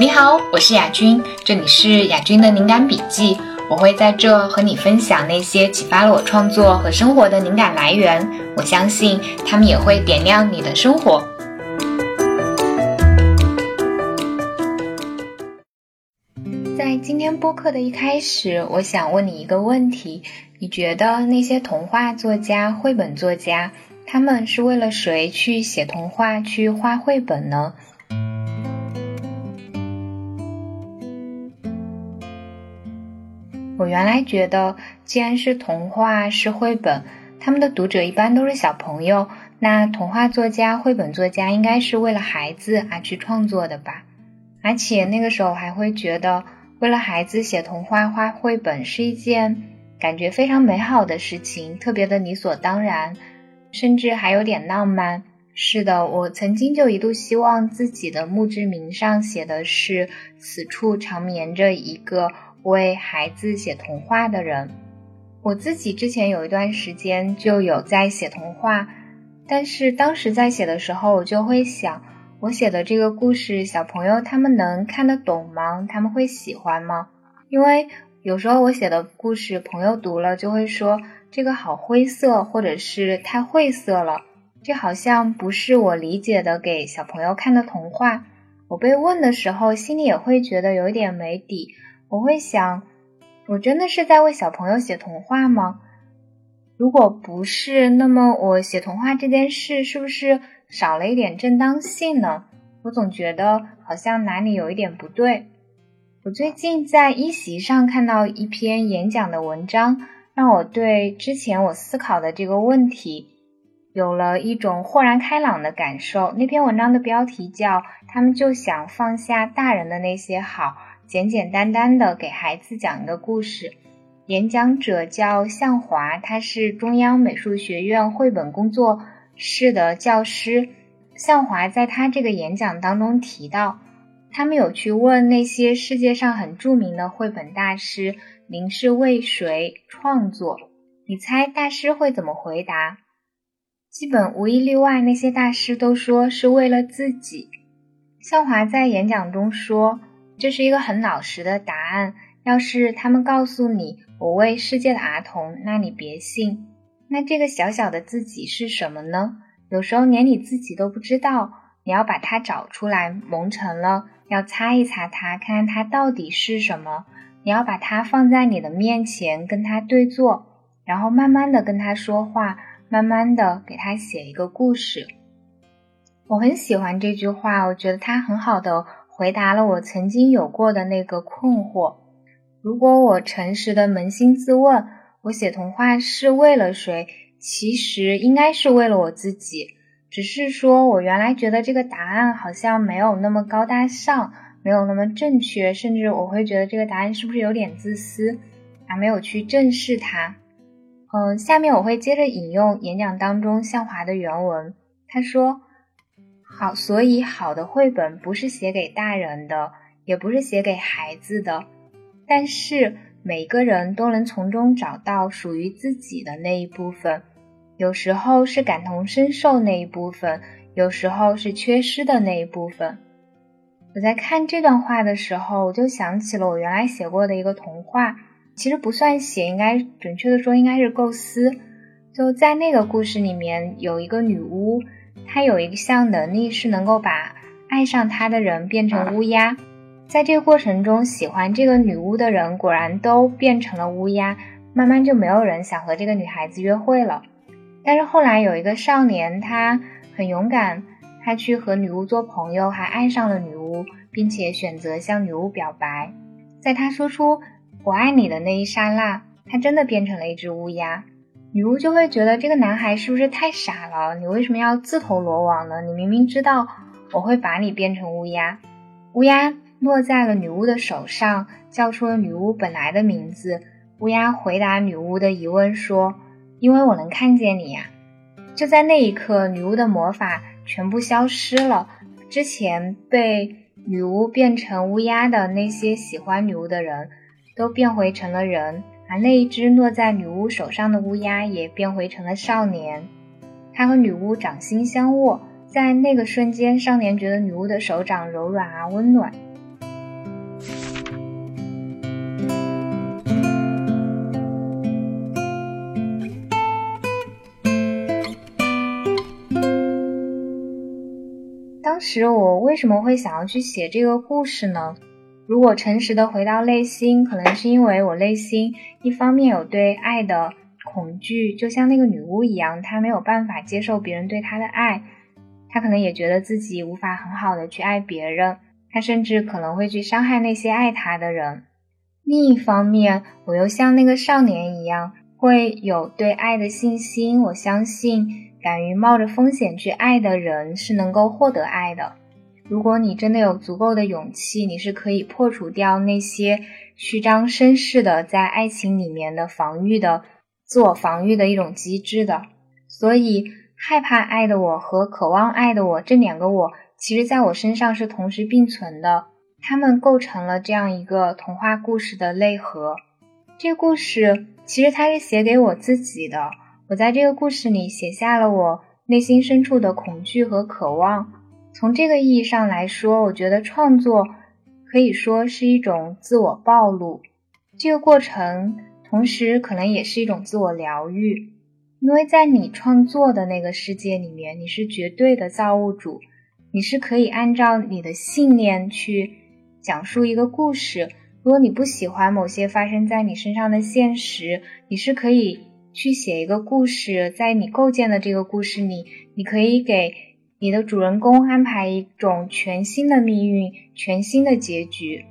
你好，我是雅君，这里是雅君的灵感笔记。我会在这和你分享那些启发了我创作和生活的灵感来源。我相信他们也会点亮你的生活。在今天播客的一开始，我想问你一个问题：你觉得那些童话作家、绘本作家，他们是为了谁去写童话、去画绘本呢？我原来觉得，既然是童话是绘本，他们的读者一般都是小朋友，那童话作家、绘本作家应该是为了孩子而去创作的吧？而且那个时候还会觉得，为了孩子写童话、画绘本是一件感觉非常美好的事情，特别的理所当然，甚至还有点浪漫。是的，我曾经就一度希望自己的墓志铭上写的是“此处长眠着一个”。为孩子写童话的人，我自己之前有一段时间就有在写童话，但是当时在写的时候，我就会想，我写的这个故事，小朋友他们能看得懂吗？他们会喜欢吗？因为有时候我写的故事，朋友读了就会说这个好灰色，或者是太晦涩了，这好像不是我理解的给小朋友看的童话。我被问的时候，心里也会觉得有一点没底。我会想，我真的是在为小朋友写童话吗？如果不是，那么我写童话这件事是不是少了一点正当性呢？我总觉得好像哪里有一点不对。我最近在一席上看到一篇演讲的文章，让我对之前我思考的这个问题有了一种豁然开朗的感受。那篇文章的标题叫《他们就想放下大人的那些好》。简简单单的给孩子讲一个故事，演讲者叫向华，他是中央美术学院绘本工作室的教师。向华在他这个演讲当中提到，他们有去问那些世界上很著名的绘本大师：“您是为谁创作？”你猜大师会怎么回答？基本无一例外，那些大师都说是为了自己。向华在演讲中说。这是一个很老实的答案。要是他们告诉你我为世界的儿童，那你别信。那这个小小的自己是什么呢？有时候连你自己都不知道。你要把它找出来，蒙尘了，要擦一擦它，看看它到底是什么。你要把它放在你的面前，跟它对坐，然后慢慢的跟它说话，慢慢的给它写一个故事。我很喜欢这句话，我觉得它很好的。回答了我曾经有过的那个困惑。如果我诚实的扪心自问，我写童话是为了谁？其实应该是为了我自己。只是说我原来觉得这个答案好像没有那么高大上，没有那么正确，甚至我会觉得这个答案是不是有点自私，还没有去正视它。嗯，下面我会接着引用演讲当中向华的原文，他说。好，所以好的绘本不是写给大人的，也不是写给孩子的，但是每个人都能从中找到属于自己的那一部分。有时候是感同身受那一部分，有时候是缺失的那一部分。我在看这段话的时候，我就想起了我原来写过的一个童话，其实不算写，应该准确的说应该是构思。就在那个故事里面，有一个女巫。他有一项能力是能够把爱上他的人变成乌鸦，在这个过程中，喜欢这个女巫的人果然都变成了乌鸦，慢慢就没有人想和这个女孩子约会了。但是后来有一个少年，他很勇敢，他去和女巫做朋友，还爱上了女巫，并且选择向女巫表白。在他说出“我爱你”的那一刹那，他真的变成了一只乌鸦。女巫就会觉得这个男孩是不是太傻了？你为什么要自投罗网呢？你明明知道我会把你变成乌鸦。乌鸦落在了女巫的手上，叫出了女巫本来的名字。乌鸦回答女巫的疑问说：“因为我能看见你呀。”就在那一刻，女巫的魔法全部消失了。之前被女巫变成乌鸦的那些喜欢女巫的人，都变回成了人。把那一只落在女巫手上的乌鸦也变回成了少年。他和女巫掌心相握在那个瞬间少年觉得女巫的手掌柔软而温暖。当时我为什么会想要去写这个故事呢？如果诚实的回到内心，可能是因为我内心一方面有对爱的恐惧，就像那个女巫一样，她没有办法接受别人对她的爱，她可能也觉得自己无法很好的去爱别人，她甚至可能会去伤害那些爱她的人。另一方面，我又像那个少年一样，会有对爱的信心，我相信敢于冒着风险去爱的人是能够获得爱的。如果你真的有足够的勇气，你是可以破除掉那些虚张声势的在爱情里面的防御的自我防御的一种机制的。所以，害怕爱的我和渴望爱的我这两个我，其实在我身上是同时并存的，它们构成了这样一个童话故事的内核。这个故事其实它是写给我自己的，我在这个故事里写下了我内心深处的恐惧和渴望。从这个意义上来说，我觉得创作可以说是一种自我暴露。这个过程同时可能也是一种自我疗愈，因为在你创作的那个世界里面，你是绝对的造物主，你是可以按照你的信念去讲述一个故事。如果你不喜欢某些发生在你身上的现实，你是可以去写一个故事，在你构建的这个故事里，你可以给。你的主人公安排一种全新的命运，全新的结局。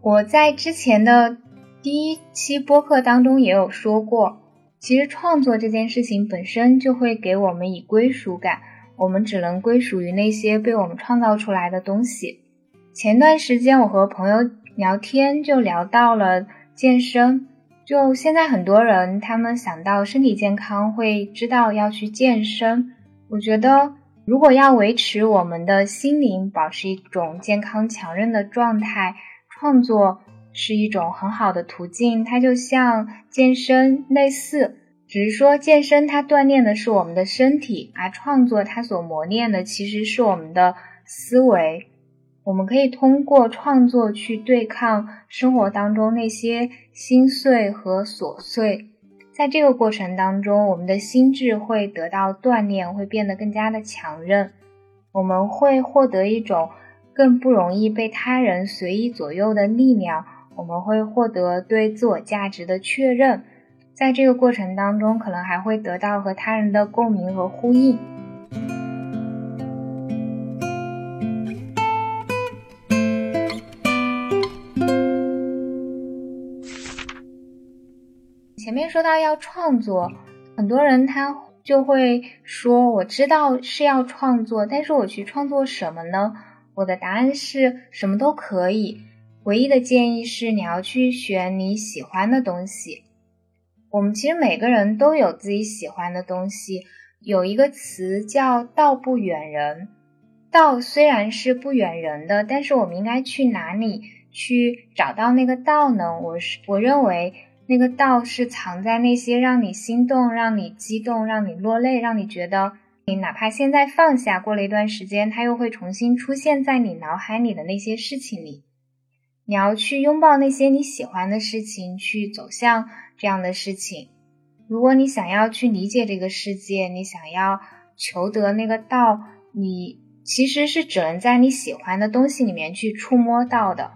我在之前的第一期播客当中也有说过，其实创作这件事情本身就会给我们以归属感，我们只能归属于那些被我们创造出来的东西。前段时间我和朋友聊天，就聊到了健身，就现在很多人他们想到身体健康，会知道要去健身。我觉得。如果要维持我们的心灵保持一种健康强韧的状态，创作是一种很好的途径。它就像健身类似，只是说健身它锻炼的是我们的身体，而创作它所磨练的其实是我们的思维。我们可以通过创作去对抗生活当中那些心碎和琐碎。在这个过程当中，我们的心智会得到锻炼，会变得更加的强韧。我们会获得一种更不容易被他人随意左右的力量。我们会获得对自我价值的确认。在这个过程当中，可能还会得到和他人的共鸣和呼应。说到要创作，很多人他就会说：“我知道是要创作，但是我去创作什么呢？”我的答案是什么都可以，唯一的建议是你要去选你喜欢的东西。我们其实每个人都有自己喜欢的东西。有一个词叫“道不远人”，道虽然是不远人的，但是我们应该去哪里去找到那个道呢？我是我认为。那个道是藏在那些让你心动、让你激动、让你落泪、让你觉得你哪怕现在放下，过了一段时间，它又会重新出现在你脑海里的那些事情里。你要去拥抱那些你喜欢的事情，去走向这样的事情。如果你想要去理解这个世界，你想要求得那个道，你其实是只能在你喜欢的东西里面去触摸到的。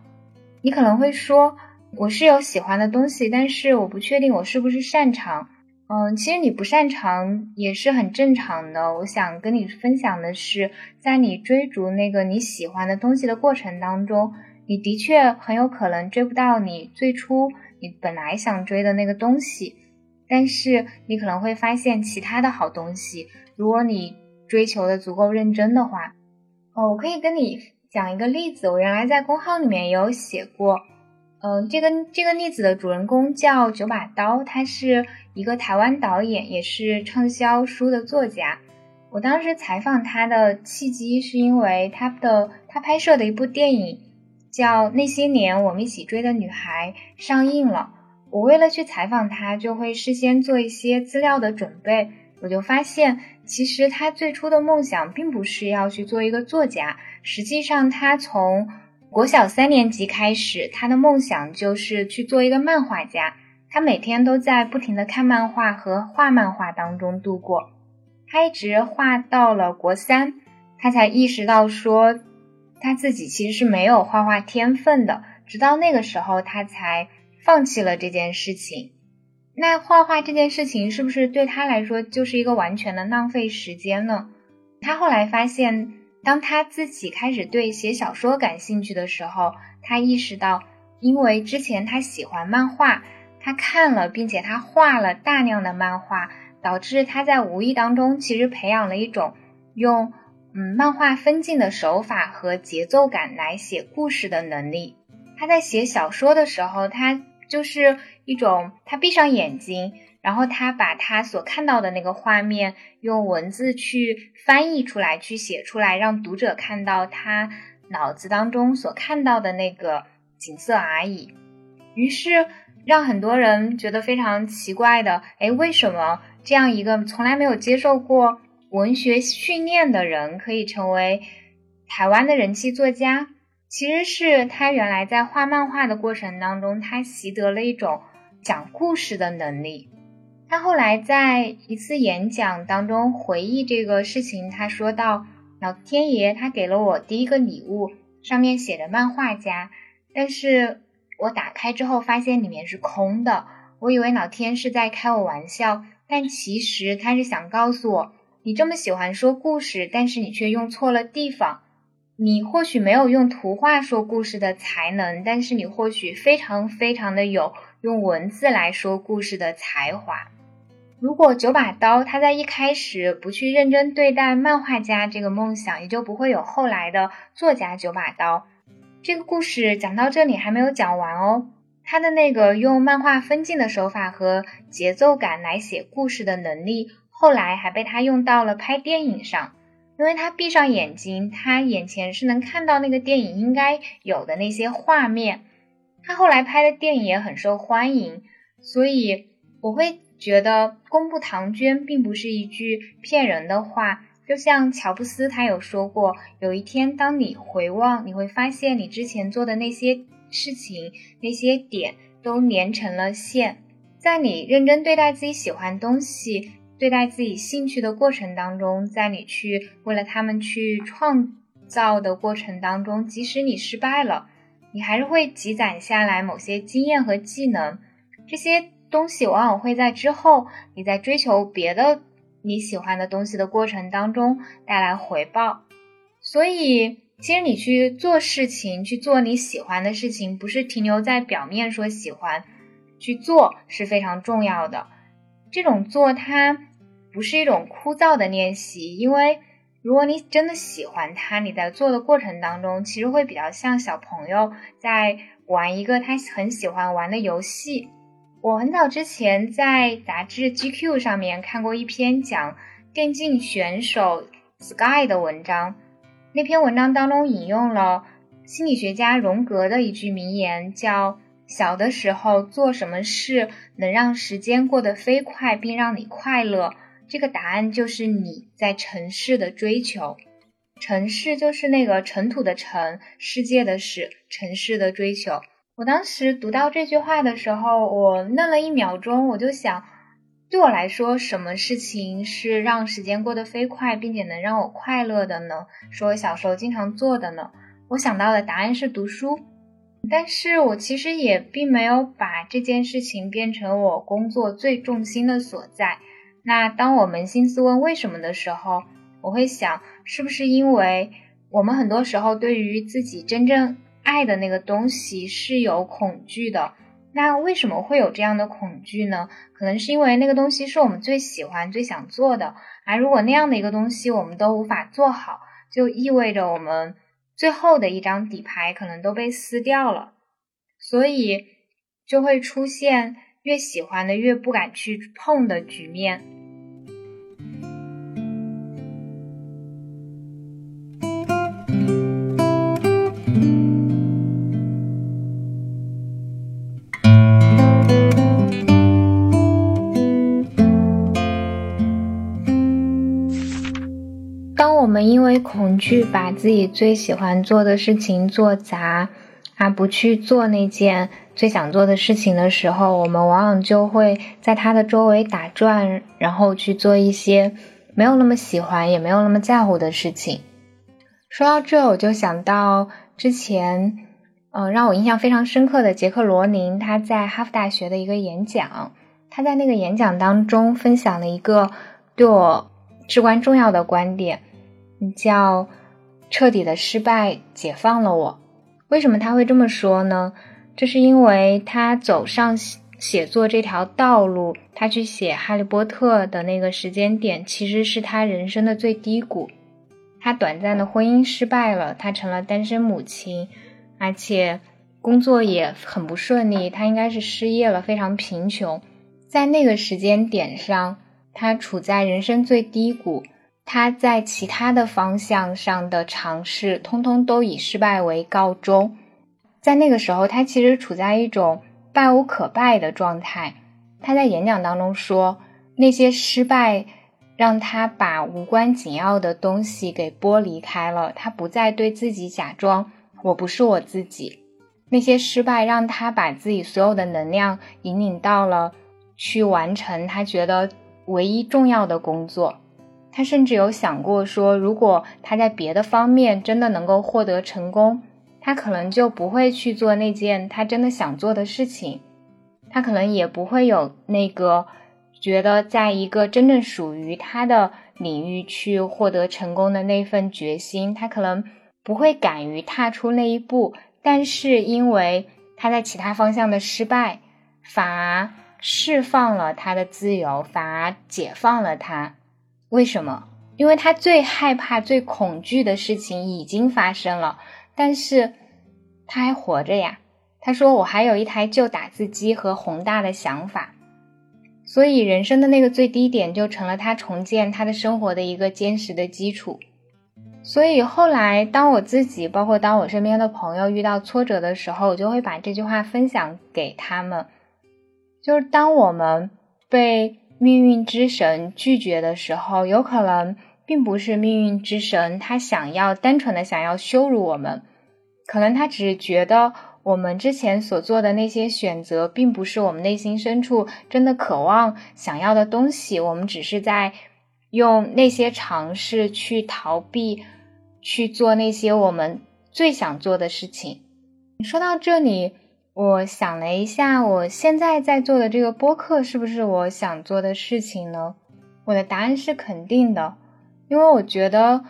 你可能会说。我是有喜欢的东西，但是我不确定我是不是擅长。嗯，其实你不擅长也是很正常的。我想跟你分享的是，在你追逐那个你喜欢的东西的过程当中，你的确很有可能追不到你最初你本来想追的那个东西，但是你可能会发现其他的好东西。如果你追求的足够认真的话，哦，我可以跟你讲一个例子。我原来在公号里面也有写过。嗯，这个这个例子的主人公叫九把刀，他是一个台湾导演，也是畅销书的作家。我当时采访他的契机是因为他的他拍摄的一部电影叫《那些年我们一起追的女孩》上映了。我为了去采访他，就会事先做一些资料的准备。我就发现，其实他最初的梦想并不是要去做一个作家，实际上他从国小三年级开始，他的梦想就是去做一个漫画家。他每天都在不停的看漫画和画漫画当中度过。他一直画到了国三，他才意识到说他自己其实是没有画画天分的。直到那个时候，他才放弃了这件事情。那画画这件事情是不是对他来说就是一个完全的浪费时间呢？他后来发现，当他自己开始对写小说感兴趣的时候，他意识到，因为之前他喜欢漫画，他看了并且他画了大量的漫画，导致他在无意当中其实培养了一种用嗯漫画分镜的手法和节奏感来写故事的能力。他在写小说的时候，他就是一种他闭上眼睛，然后他把他所看到的那个画面用文字去翻译出来，去写出来，让读者看到他脑子当中所看到的那个景色而已。于是让很多人觉得非常奇怪的，哎，为什么这样一个从来没有接受过文学训练的人，可以成为台湾的人气作家？其实是他原来在画漫画的过程当中，他习得了一种讲故事的能力。他后来在一次演讲当中回忆这个事情，他说到：“老天爷他给了我第一个礼物，上面写着漫画家，但是我打开之后发现里面是空的。我以为老天是在开我玩笑，但其实他是想告诉我，你这么喜欢说故事，但是你却用错了地方。”你或许没有用图画说故事的才能，但是你或许非常非常的有用文字来说故事的才华。如果九把刀他在一开始不去认真对待漫画家这个梦想，也就不会有后来的作家九把刀。这个故事讲到这里还没有讲完哦，他的那个用漫画分镜的手法和节奏感来写故事的能力，后来还被他用到了拍电影上。因为他闭上眼睛，他眼前是能看到那个电影应该有的那些画面。他后来拍的电影也很受欢迎，所以我会觉得公布唐娟并不是一句骗人的话。就像乔布斯他有说过，有一天当你回望，你会发现你之前做的那些事情、那些点都连成了线。在你认真对待自己喜欢东西。对待自己兴趣的过程当中，在你去为了他们去创造的过程当中，即使你失败了，你还是会积攒下来某些经验和技能。这些东西往往会在之后你在追求别的你喜欢的东西的过程当中带来回报。所以，其实你去做事情，去做你喜欢的事情，不是停留在表面说喜欢，去做是非常重要的。这种做它不是一种枯燥的练习，因为如果你真的喜欢它，你在做的过程当中，其实会比较像小朋友在玩一个他很喜欢玩的游戏。我很早之前在杂志 GQ 上面看过一篇讲电竞选手 Sky 的文章，那篇文章当中引用了心理学家荣格的一句名言，叫。小的时候做什么事能让时间过得飞快，并让你快乐？这个答案就是你在城市的追求。城市就是那个尘土的尘，世界的世，城市的追求。我当时读到这句话的时候，我愣了一秒钟，我就想，对我来说，什么事情是让时间过得飞快，并且能让我快乐的呢？是我小时候经常做的呢？我想到的答案是读书。但是我其实也并没有把这件事情变成我工作最重心的所在。那当我扪心自问为什么的时候，我会想，是不是因为我们很多时候对于自己真正爱的那个东西是有恐惧的？那为什么会有这样的恐惧呢？可能是因为那个东西是我们最喜欢、最想做的。而如果那样的一个东西我们都无法做好，就意味着我们。最后的一张底牌可能都被撕掉了，所以就会出现越喜欢的越不敢去碰的局面。当我们因为恐惧把自己最喜欢做的事情做砸，而不去做那件最想做的事情的时候，我们往往就会在它的周围打转，然后去做一些没有那么喜欢也没有那么在乎的事情。说到这，我就想到之前，嗯，让我印象非常深刻的杰克罗宁，他在哈佛大学的一个演讲。他在那个演讲当中分享了一个对我至关重要的观点，叫“彻底的失败解放了我”。为什么他会这么说呢？这是因为他走上写作这条道路，他去写《哈利波特》的那个时间点，其实是他人生的最低谷。他短暂的婚姻失败了，他成了单身母亲，而且工作也很不顺利，他应该是失业了，非常贫穷。在那个时间点上，他处在人生最低谷，他在其他的方向上的尝试，通通都以失败为告终。在那个时候，他其实处在一种败无可败的状态。他在演讲当中说，那些失败。让他把无关紧要的东西给剥离开了，他不再对自己假装我不是我自己。那些失败让他把自己所有的能量引领到了去完成他觉得唯一重要的工作。他甚至有想过说，如果他在别的方面真的能够获得成功，他可能就不会去做那件他真的想做的事情，他可能也不会有那个。觉得在一个真正属于他的领域去获得成功的那份决心，他可能不会敢于踏出那一步。但是因为他在其他方向的失败，反而释放了他的自由，反而解放了他。为什么？因为他最害怕、最恐惧的事情已经发生了，但是他还活着呀。他说：“我还有一台旧打字机和宏大的想法。”所以，人生的那个最低点就成了他重建他的生活的一个坚实的基础。所以后来，当我自己，包括当我身边的朋友遇到挫折的时候，我就会把这句话分享给他们：，就是当我们被命运之神拒绝的时候，有可能并不是命运之神他想要单纯的想要羞辱我们，可能他只是觉得。我们之前所做的那些选择，并不是我们内心深处真的渴望想要的东西。我们只是在用那些尝试去逃避，去做那些我们最想做的事情。说到这里，我想了一下，我现在在做的这个播客是不是我想做的事情呢？我的答案是肯定的，因为我觉得，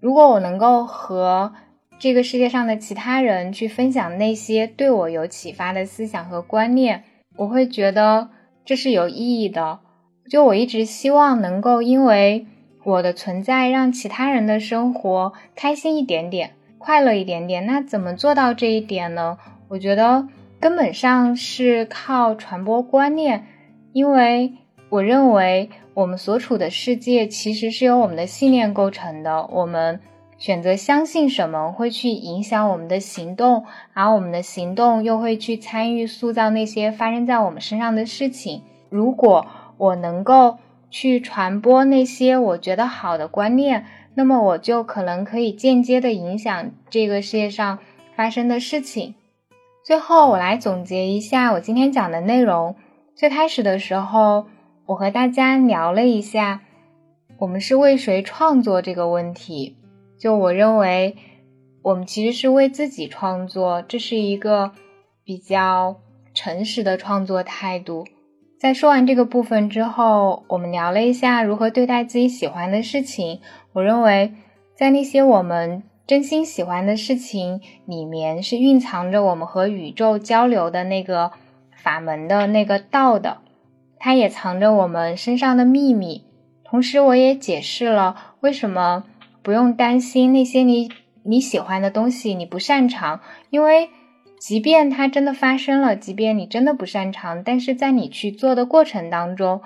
如果我能够和这个世界上的其他人去分享那些对我有启发的思想和观念，我会觉得这是有意义的。就我一直希望能够因为我的存在，让其他人的生活开心一点点，快乐一点点。那怎么做到这一点呢？我觉得根本上是靠传播观念，因为我认为我们所处的世界其实是由我们的信念构成的。我们。选择相信什么，会去影响我们的行动，而我们的行动又会去参与塑造那些发生在我们身上的事情。如果我能够去传播那些我觉得好的观念，那么我就可能可以间接的影响这个世界上发生的事情。最后，我来总结一下我今天讲的内容。最开始的时候，我和大家聊了一下，我们是为谁创作这个问题。就我认为，我们其实是为自己创作，这是一个比较诚实的创作态度。在说完这个部分之后，我们聊了一下如何对待自己喜欢的事情。我认为，在那些我们真心喜欢的事情里面，是蕴藏着我们和宇宙交流的那个法门的那个道的，它也藏着我们身上的秘密。同时，我也解释了为什么。不用担心那些你你喜欢的东西，你不擅长，因为即便它真的发生了，即便你真的不擅长，但是在你去做的过程当中，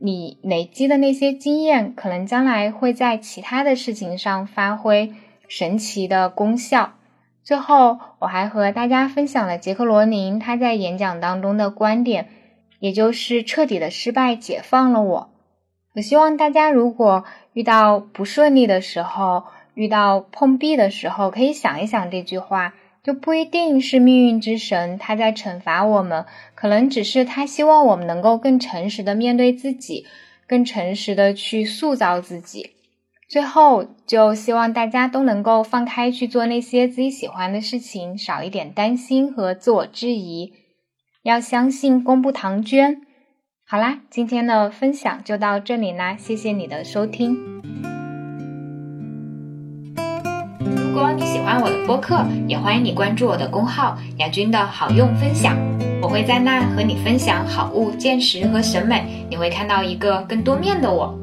你累积的那些经验，可能将来会在其他的事情上发挥神奇的功效。最后，我还和大家分享了杰克罗宁他在演讲当中的观点，也就是彻底的失败解放了我。我希望大家如果遇到不顺利的时候，遇到碰壁的时候，可以想一想这句话，就不一定是命运之神他在惩罚我们，可能只是他希望我们能够更诚实的面对自己，更诚实的去塑造自己。最后，就希望大家都能够放开去做那些自己喜欢的事情，少一点担心和自我质疑，要相信公布唐娟。好啦，今天的分享就到这里啦，谢谢你的收听。如果你喜欢我的播客，也欢迎你关注我的公号“雅君的好用分享”，我会在那和你分享好物、见识和审美，你会看到一个更多面的我。